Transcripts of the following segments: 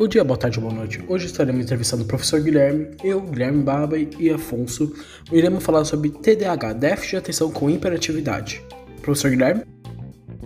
Bom dia, boa tarde, boa noite. Hoje estaremos entrevistando o professor Guilherme, eu, Guilherme Baba e Afonso. Iremos falar sobre TDAH, déficit de atenção com hiperatividade. Professor Guilherme?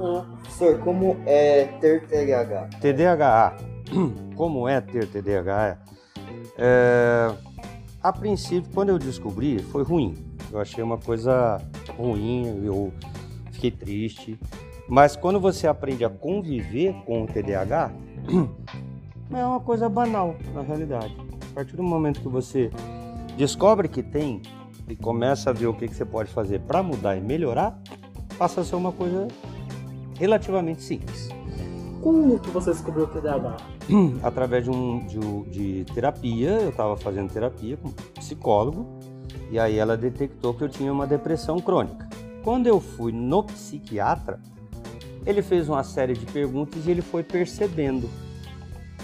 Ah, professor, como é ter TDAH? TDAH, como é ter TDAH? É, a princípio, quando eu descobri, foi ruim. Eu achei uma coisa ruim, eu fiquei triste. Mas quando você aprende a conviver com o TDAH, é uma coisa banal na realidade. A partir do momento que você descobre que tem e começa a ver o que, que você pode fazer para mudar e melhorar, passa a ser uma coisa relativamente simples. Como que você descobriu o TDAH? Através de, um, de, de terapia, eu estava fazendo terapia com um psicólogo e aí ela detectou que eu tinha uma depressão crônica. Quando eu fui no psiquiatra, ele fez uma série de perguntas e ele foi percebendo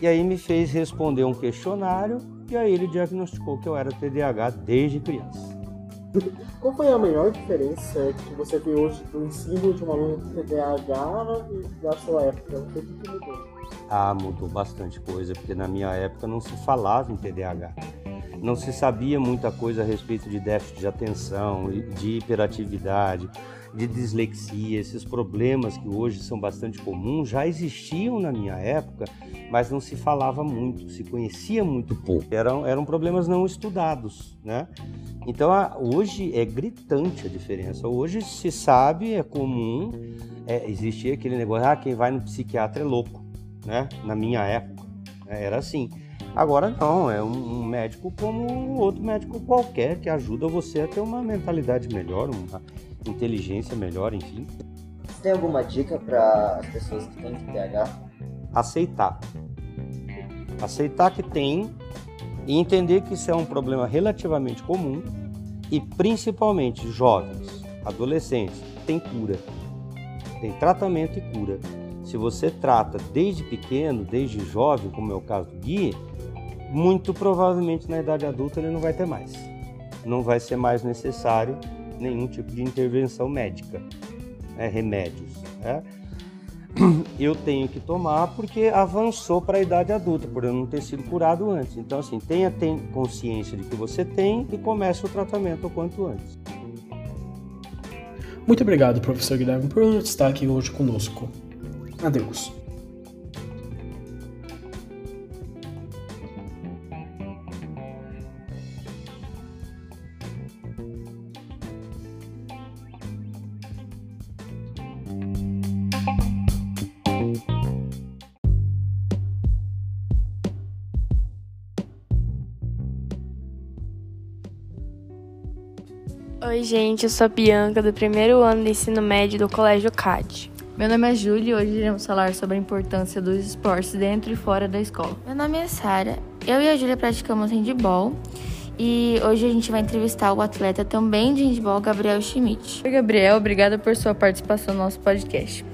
e aí me fez responder um questionário e aí ele diagnosticou que eu era TDAH desde criança. Qual foi a maior diferença que você vê hoje do ensino de um aluno TDAH e da sua época? O que mudou? Ah, mudou bastante coisa, porque na minha época não se falava em TDAH. Não se sabia muita coisa a respeito de déficit de atenção, de hiperatividade, de dislexia, esses problemas que hoje são bastante comuns, já existiam na minha época, mas não se falava muito, se conhecia muito pouco. Eram, eram problemas não estudados, né? Então hoje é gritante a diferença. Hoje se sabe, é comum, é, existia aquele negócio, ah, quem vai no psiquiatra é louco, né? Na minha época né? era assim. Agora não, é um, médico como outro médico qualquer que ajuda você a ter uma mentalidade melhor, uma inteligência melhor, enfim. Você tem alguma dica para as pessoas que têm TDAH? Aceitar. Aceitar que tem e entender que isso é um problema relativamente comum e principalmente jovens, adolescentes, tem cura. Tem tratamento e cura. Se você trata desde pequeno, desde jovem, como é o caso do Gui, muito provavelmente na idade adulta ele não vai ter mais. Não vai ser mais necessário nenhum tipo de intervenção médica, né? remédios. Né? Eu tenho que tomar porque avançou para a idade adulta, por eu não ter sido curado antes. Então, assim, tenha tem consciência de que você tem e comece o tratamento o quanto antes. Muito obrigado, professor Guilherme, por estar aqui hoje conosco. Adeus. Oi, gente, eu sou a Bianca, do primeiro ano do ensino médio do Colégio CAD. Meu nome é Júlia e hoje iremos falar sobre a importância dos esportes dentro e fora da escola. Meu nome é Sara, eu e a Júlia praticamos handball e hoje a gente vai entrevistar o atleta também de handball, Gabriel Schmidt. Oi, Gabriel, obrigada por sua participação no nosso podcast.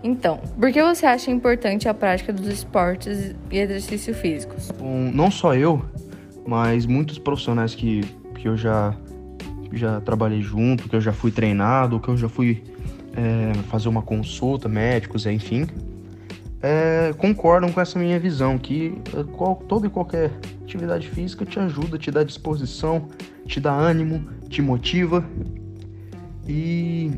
Então, por que você acha importante a prática dos esportes e exercícios físicos? Bom, não só eu, mas muitos profissionais que, que eu já já trabalhei junto, que eu já fui treinado, que eu já fui é, fazer uma consulta, médicos, enfim, é, concordam com essa minha visão, que é, qual, toda e qualquer atividade física te ajuda, te dá disposição, te dá ânimo, te motiva e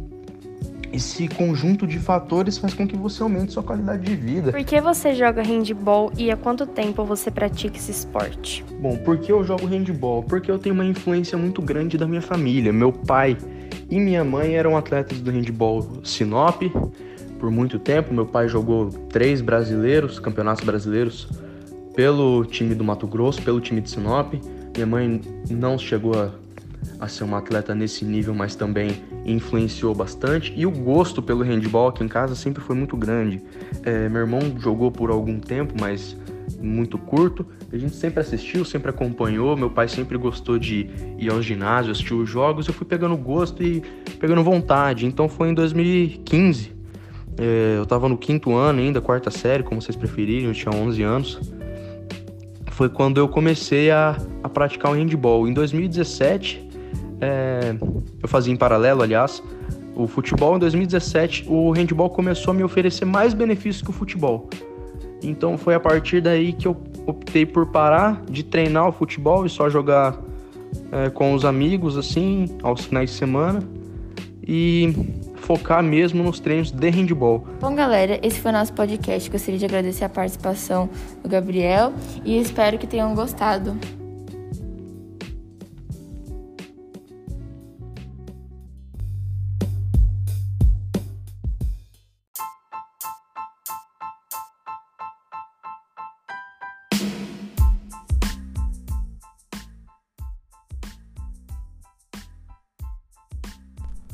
esse conjunto de fatores faz com que você aumente sua qualidade de vida. Por que você joga handball e há quanto tempo você pratica esse esporte? Bom, por que eu jogo handball? Porque eu tenho uma influência muito grande da minha família. Meu pai e minha mãe eram atletas do handball Sinop por muito tempo. Meu pai jogou três brasileiros, campeonatos brasileiros, pelo time do Mato Grosso, pelo time de Sinop. Minha mãe não chegou a a ser uma atleta nesse nível, mas também influenciou bastante. E o gosto pelo handball aqui em casa sempre foi muito grande. É, meu irmão jogou por algum tempo, mas muito curto. A gente sempre assistiu, sempre acompanhou. Meu pai sempre gostou de ir ao ginásio, assistir os jogos. Eu fui pegando gosto e pegando vontade. Então foi em 2015. É, eu estava no quinto ano ainda, quarta série, como vocês preferirem, eu tinha 11 anos. Foi quando eu comecei a, a praticar o handball. Em 2017, é, eu fazia em paralelo, aliás, o futebol em 2017, o handball começou a me oferecer mais benefícios que o futebol. Então foi a partir daí que eu optei por parar de treinar o futebol e só jogar é, com os amigos, assim, aos finais de semana. E focar mesmo nos treinos de handball. Bom, galera, esse foi o nosso podcast. Gostaria de agradecer a participação do Gabriel e espero que tenham gostado.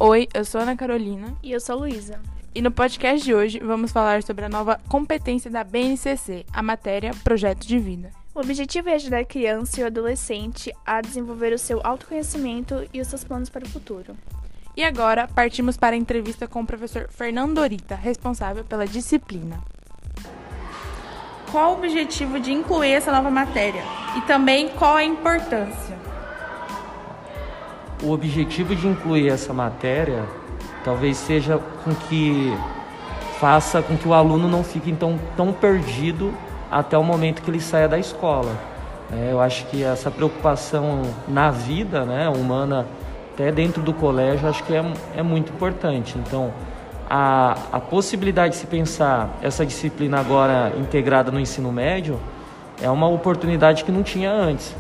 Oi, eu sou Ana Carolina. E eu sou Luísa. E no podcast de hoje vamos falar sobre a nova competência da BNCC, a matéria Projeto de Vida. O objetivo é ajudar a criança e o adolescente a desenvolver o seu autoconhecimento e os seus planos para o futuro. E agora partimos para a entrevista com o professor Fernando Dorita, responsável pela disciplina. Qual o objetivo de incluir essa nova matéria? E também qual a importância? O objetivo de incluir essa matéria talvez seja com que faça com que o aluno não fique então tão perdido até o momento que ele saia da escola. É, eu acho que essa preocupação na vida né, humana, até dentro do colégio, acho que é, é muito importante. Então, a, a possibilidade de se pensar essa disciplina agora integrada no ensino médio é uma oportunidade que não tinha antes.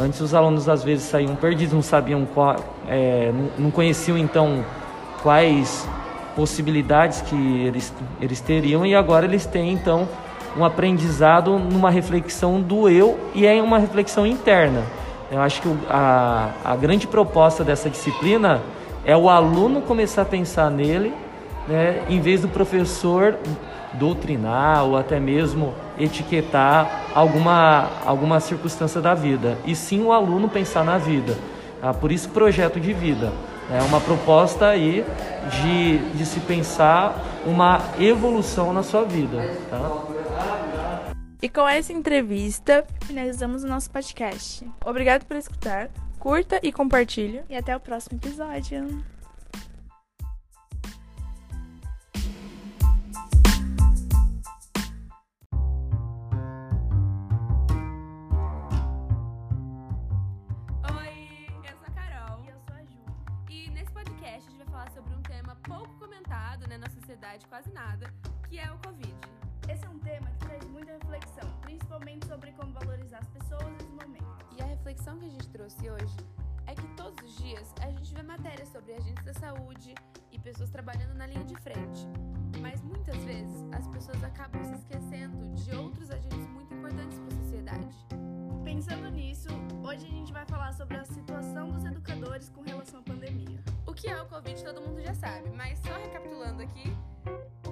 Antes os alunos às vezes saíam perdidos, não sabiam qual, é, não, conheciam então quais possibilidades que eles, eles teriam e agora eles têm então um aprendizado numa reflexão do eu e é uma reflexão interna. Eu acho que a, a grande proposta dessa disciplina é o aluno começar a pensar nele, né, em vez do professor doutrinar ou até mesmo etiquetar alguma, alguma circunstância da vida, e sim o aluno pensar na vida. Ah, por isso, projeto de vida. É uma proposta aí de, de se pensar uma evolução na sua vida. Tá? E com essa entrevista, finalizamos o nosso podcast. Obrigado por escutar, curta e compartilhe. E até o próximo episódio. Sociedade quase nada, que é o Covid. Esse é um tema que traz muita reflexão, principalmente sobre como valorizar as pessoas e os momentos. E a reflexão que a gente trouxe hoje é que todos os dias a gente vê matérias sobre agentes da saúde e pessoas trabalhando na linha de frente. Mas muitas vezes as pessoas acabam se esquecendo de outros agentes muito importantes para a sociedade. Pensando nisso, hoje a gente vai falar sobre a situação dos educadores com relação à pandemia. O que é o Covid todo mundo já sabe, mas só recapitulando aqui,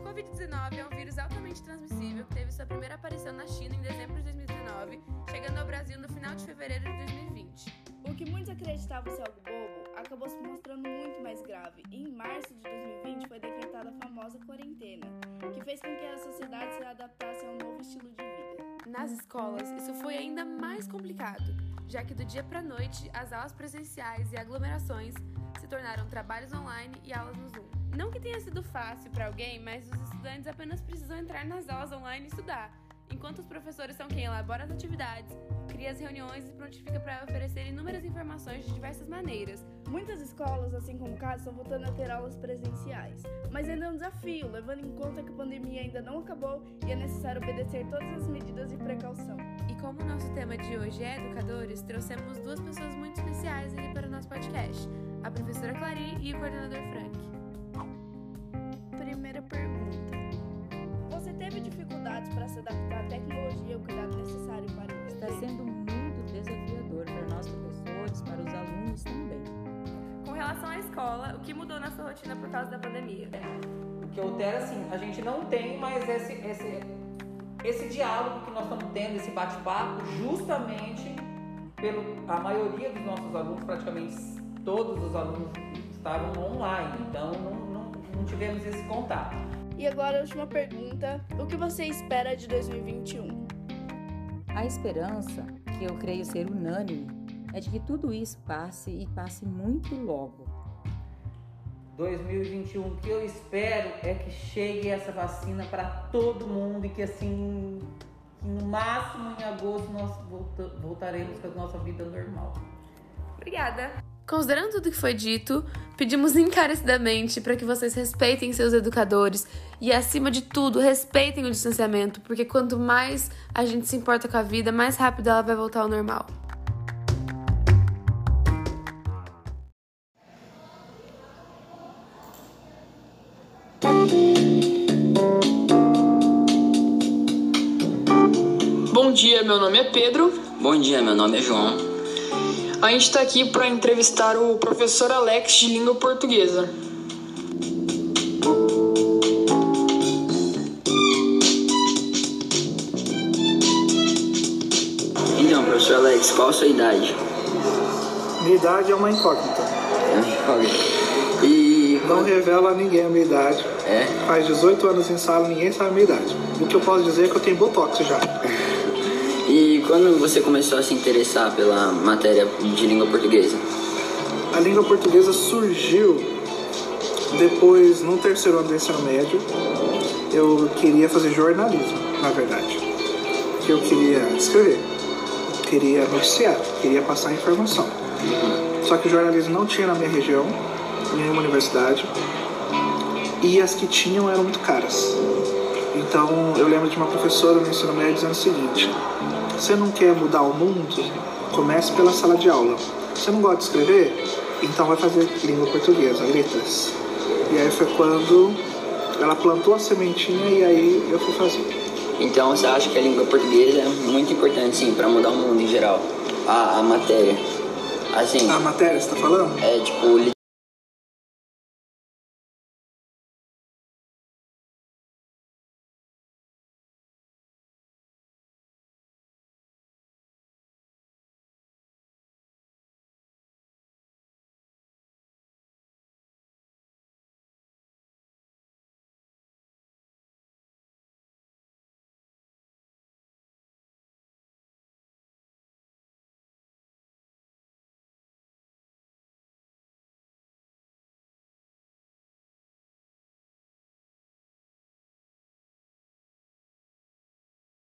Covid-19 é um vírus altamente transmissível que teve sua primeira aparição na China em dezembro de 2019, chegando ao Brasil no final de fevereiro de 2020. O que muitos acreditavam ser algo bobo acabou se mostrando muito mais grave. E em março de 2020 foi decretada a famosa quarentena, que fez com que a sociedade se adaptasse a um novo estilo de vida. Nas escolas, isso foi ainda mais complicado, já que do dia para noite as aulas presenciais e aglomerações se tornaram trabalhos online e aulas no Zoom. Não que tenha sido fácil para alguém, mas os estudantes apenas precisam entrar nas aulas online e estudar, enquanto os professores são quem elabora as atividades, cria as reuniões e prontifica para oferecer inúmeras informações de diversas maneiras. Muitas escolas, assim como casa, estão voltando a ter aulas presenciais, mas ainda é um desafio, levando em conta que a pandemia ainda não acabou e é necessário obedecer todas as medidas como o nosso tema de hoje é educadores, trouxemos duas pessoas muito especiais aqui para o nosso podcast a professora Clary e o coordenador Frank. Primeira pergunta. Você teve dificuldades para se adaptar à tecnologia e o cuidado necessário para o Está sendo muito desafiador para nós professores, para os alunos também. Com relação à escola, o que mudou na sua rotina por causa da pandemia? O que altera, assim, a gente não tem mais esse, esse, esse diálogo que nós estamos tendo, esse bate-papo, justamente pelo a maioria dos nossos alunos, praticamente todos os alunos estavam online, então não, não, não tivemos esse contato. E agora a última pergunta: o que você espera de 2021? A esperança, que eu creio ser unânime, é de que tudo isso passe e passe muito logo. 2021, o que eu espero é que chegue essa vacina para todo mundo e que assim, que no máximo em agosto nós volta, voltaremos com a nossa vida normal. Obrigada. Considerando tudo que foi dito, pedimos encarecidamente para que vocês respeitem seus educadores e, acima de tudo, respeitem o distanciamento, porque quanto mais a gente se importa com a vida, mais rápido ela vai voltar ao normal. Meu nome é Pedro. Bom dia, meu nome é João. A gente está aqui para entrevistar o professor Alex de língua portuguesa. Então, professor Alex, qual a sua idade? Minha idade é uma incógnita. É uma incógnita. E. Não revela a ninguém a minha idade. É? Faz 18 anos em sala, ninguém sabe a minha idade. O que eu posso dizer é que eu tenho botox já. E quando você começou a se interessar pela matéria de língua portuguesa? A língua portuguesa surgiu depois, no terceiro ano do ensino médio. Eu queria fazer jornalismo, na verdade. Eu queria escrever, queria noticiar, queria passar informação. Só que o jornalismo não tinha na minha região, nenhuma universidade, e as que tinham eram muito caras. Então eu lembro de uma professora no ensino médio dizendo o seguinte: você não quer mudar o mundo? Comece pela sala de aula. Você não gosta de escrever? Então vai fazer língua portuguesa, letras. E aí foi quando ela plantou a sementinha e aí eu fui fazer. Então você acha que a língua portuguesa é muito importante, sim, para mudar o mundo em geral? A, a matéria. Assim. A matéria, você tá falando? É tipo.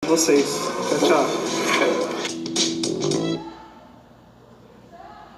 Vocês. Tchau, tchau.